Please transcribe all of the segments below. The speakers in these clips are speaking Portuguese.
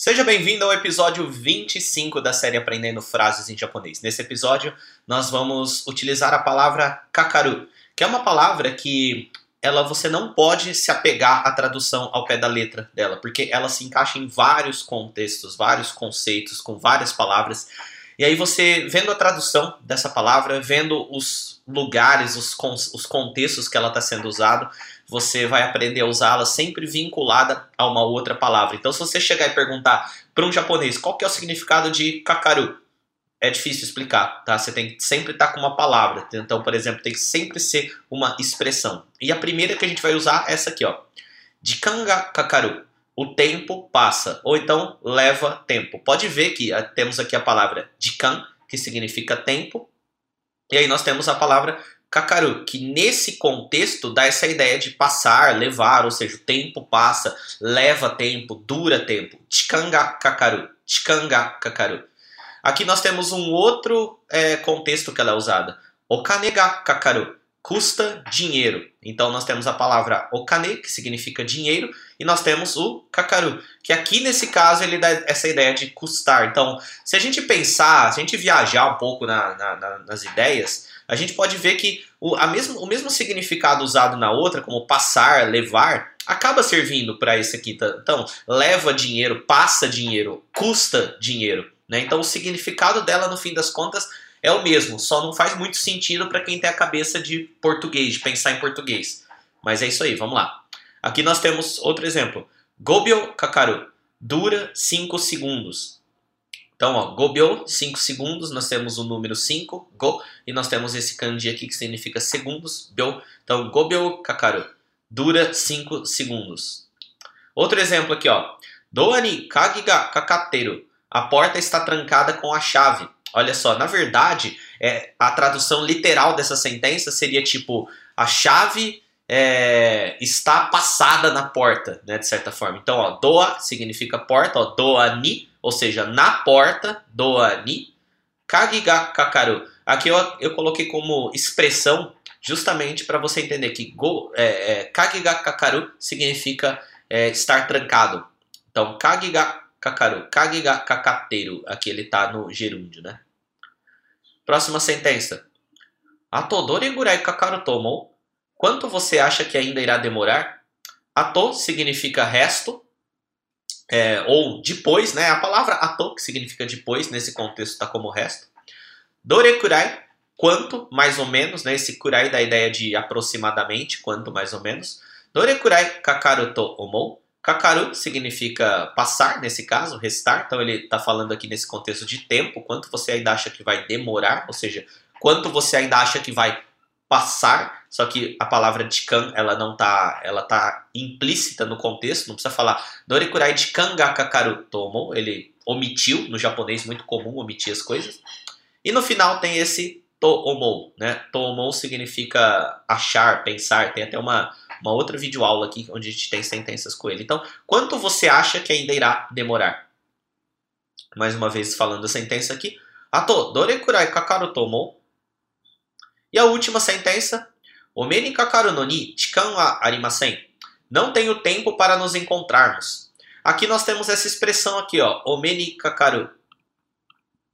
Seja bem-vindo ao episódio 25 da série Aprendendo Frases em Japonês. Nesse episódio, nós vamos utilizar a palavra kakaru, que é uma palavra que ela você não pode se apegar à tradução ao pé da letra dela, porque ela se encaixa em vários contextos, vários conceitos, com várias palavras. E aí você, vendo a tradução dessa palavra, vendo os lugares, os, os contextos que ela está sendo usada, você vai aprender a usá-la sempre vinculada a uma outra palavra. Então, se você chegar e perguntar para um japonês qual que é o significado de kakaru, é difícil explicar, tá? Você tem que sempre estar tá com uma palavra. Então, por exemplo, tem que sempre ser uma expressão. E a primeira que a gente vai usar é essa aqui, ó. Jikanga kakaru. O tempo passa. Ou então, leva tempo. Pode ver que ah, temos aqui a palavra jikan, que significa tempo. E aí nós temos a palavra Kakaru, que nesse contexto dá essa ideia de passar, levar, ou seja, o tempo passa, leva tempo, dura tempo. Chikanga Kakaru, Chikanga Kakaru. Aqui nós temos um outro é, contexto que ela é usada. Okanega Kakaru, custa dinheiro. Então nós temos a palavra okane, que significa dinheiro, e nós temos o kakaru, que aqui nesse caso ele dá essa ideia de custar. Então, se a gente pensar, se a gente viajar um pouco na, na, na, nas ideias, a gente pode ver que o, a mesmo, o mesmo significado usado na outra, como passar, levar, acaba servindo para esse aqui. Então, leva dinheiro, passa dinheiro, custa dinheiro. Né? Então, o significado dela, no fim das contas, é o mesmo, só não faz muito sentido para quem tem a cabeça de português, de pensar em português. Mas é isso aí, vamos lá. Aqui nós temos outro exemplo. Gobyo kakaru, dura 5 segundos. Então, ó, gobyo, 5 segundos, nós temos o número 5, go, e nós temos esse kanji aqui que significa segundos, byo. Então, gobyo kakaru, dura 5 segundos. Outro exemplo aqui, ó. Doani kagi ga kakateru, a porta está trancada com a chave. Olha só, na verdade, é, a tradução literal dessa sentença seria tipo, a chave é, está passada na porta, né, de certa forma. Então, ó, doa significa porta, ó, doa ni ou seja, na porta do ani, kagiga kakaru. Aqui eu, eu coloquei como expressão justamente para você entender que go, é, é, kagiga kakaru significa é, estar trancado. Então, kagiga kakaru, kagiga kakateru, aqui ele está no gerúndio, né? Próxima sentença. Ato dore gurai kakaru tomo? Quanto você acha que ainda irá demorar? Ato significa resto, é, ou depois, né? A palavra ato, que significa depois, nesse contexto está como resto. Dorekurai, quanto, mais ou menos, né? Esse kurai dá a ideia de aproximadamente, quanto, mais ou menos. Dorekurai kakaru to omou. Kakaru significa passar, nesse caso, restar. Então ele está falando aqui nesse contexto de tempo, quanto você ainda acha que vai demorar, ou seja, quanto você ainda acha que vai passar, só que a palavra chikan, ela não tá, ela tá implícita no contexto, não precisa falar Dorikurai chikan ga kakaru tomo, ele omitiu, no japonês muito comum omitir as coisas. E no final tem esse toomou, né? Toomou significa achar, pensar, tem até uma uma outra videoaula aqui onde a gente tem sentenças com ele. Então, quanto você acha que ainda irá demorar? Mais uma vez falando a sentença aqui. Ato, dorekurai kakaru tomo? E a última sentença, Omeni kakaru no ni chikan wa arimasen. Não tenho tempo para nos encontrarmos. Aqui nós temos essa expressão aqui, ó, Omeni kakaru,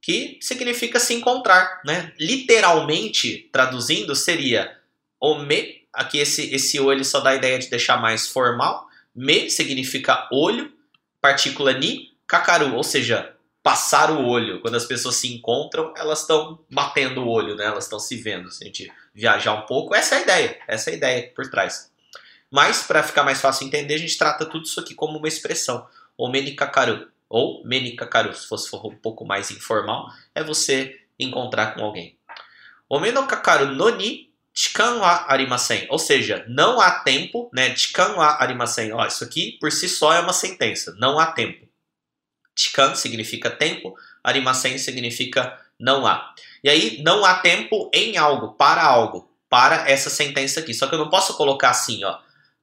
que significa se encontrar, né? Literalmente, traduzindo, seria ome, aqui esse, esse o ele só dá a ideia de deixar mais formal, me significa olho, partícula ni, kakaru, ou seja, passar o olho. Quando as pessoas se encontram, elas estão batendo o olho, né? Elas estão se vendo. Se a gente viajar um pouco, essa é a ideia. Essa é a ideia por trás. Mas, para ficar mais fácil entender, a gente trata tudo isso aqui como uma expressão. Ou menikakaru. Ou menikakaru, se fosse for um pouco mais informal, é você encontrar com alguém. O menokakaru noni chikan wa arimasen. Ou seja, não há tempo, né? Chikan wa arimasen. Ó, isso aqui por si só é uma sentença. Não há tempo. Chikan significa tempo, arimasen significa não há. E aí, não há tempo em algo, para algo, para essa sentença aqui. Só que eu não posso colocar assim, ó.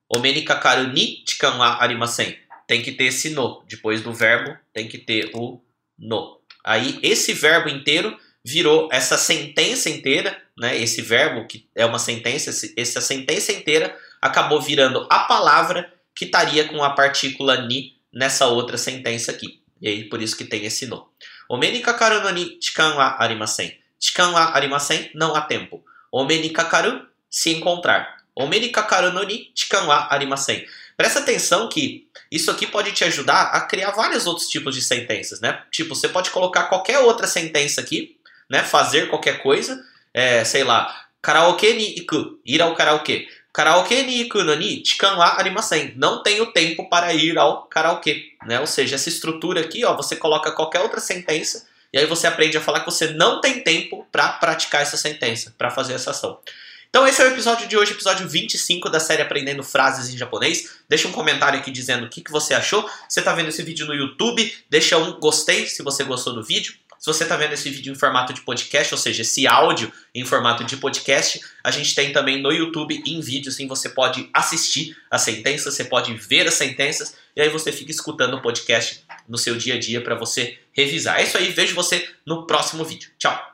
Omeni kakaru ni wa arimasen. Tem que ter esse no. Depois do verbo, tem que ter o no. Aí, esse verbo inteiro virou essa sentença inteira, né? Esse verbo que é uma sentença, essa sentença inteira acabou virando a palavra que estaria com a partícula ni nessa outra sentença aqui. E aí, por isso que tem esse no. Omeni kakaru no ni chikan wa arimasen. Chikan wa arimasen, não há tempo. Omeni kakaru, se encontrar. Omeni kakaru no ni chikan wa arimasen. Presta atenção que isso aqui pode te ajudar a criar vários outros tipos de sentenças, né? Tipo, você pode colocar qualquer outra sentença aqui, né? Fazer qualquer coisa, é, sei lá, karaoke ni iku, ir ao karaokê. Karaoke ni iku no ni chikan wa arimasen. Não tenho tempo para ir ao karaokê, né? Ou seja, essa estrutura aqui, ó, você coloca qualquer outra sentença e aí você aprende a falar que você não tem tempo para praticar essa sentença, para fazer essa ação. Então esse é o episódio de hoje, episódio 25 da série Aprendendo Frases em Japonês. Deixa um comentário aqui dizendo o que, que você achou. Você está vendo esse vídeo no YouTube, deixa um gostei se você gostou do vídeo. Se você está vendo esse vídeo em formato de podcast, ou seja, esse áudio em formato de podcast, a gente tem também no YouTube em vídeo, assim você pode assistir as sentenças, você pode ver as sentenças e aí você fica escutando o podcast no seu dia a dia para você revisar. É isso aí, vejo você no próximo vídeo. Tchau!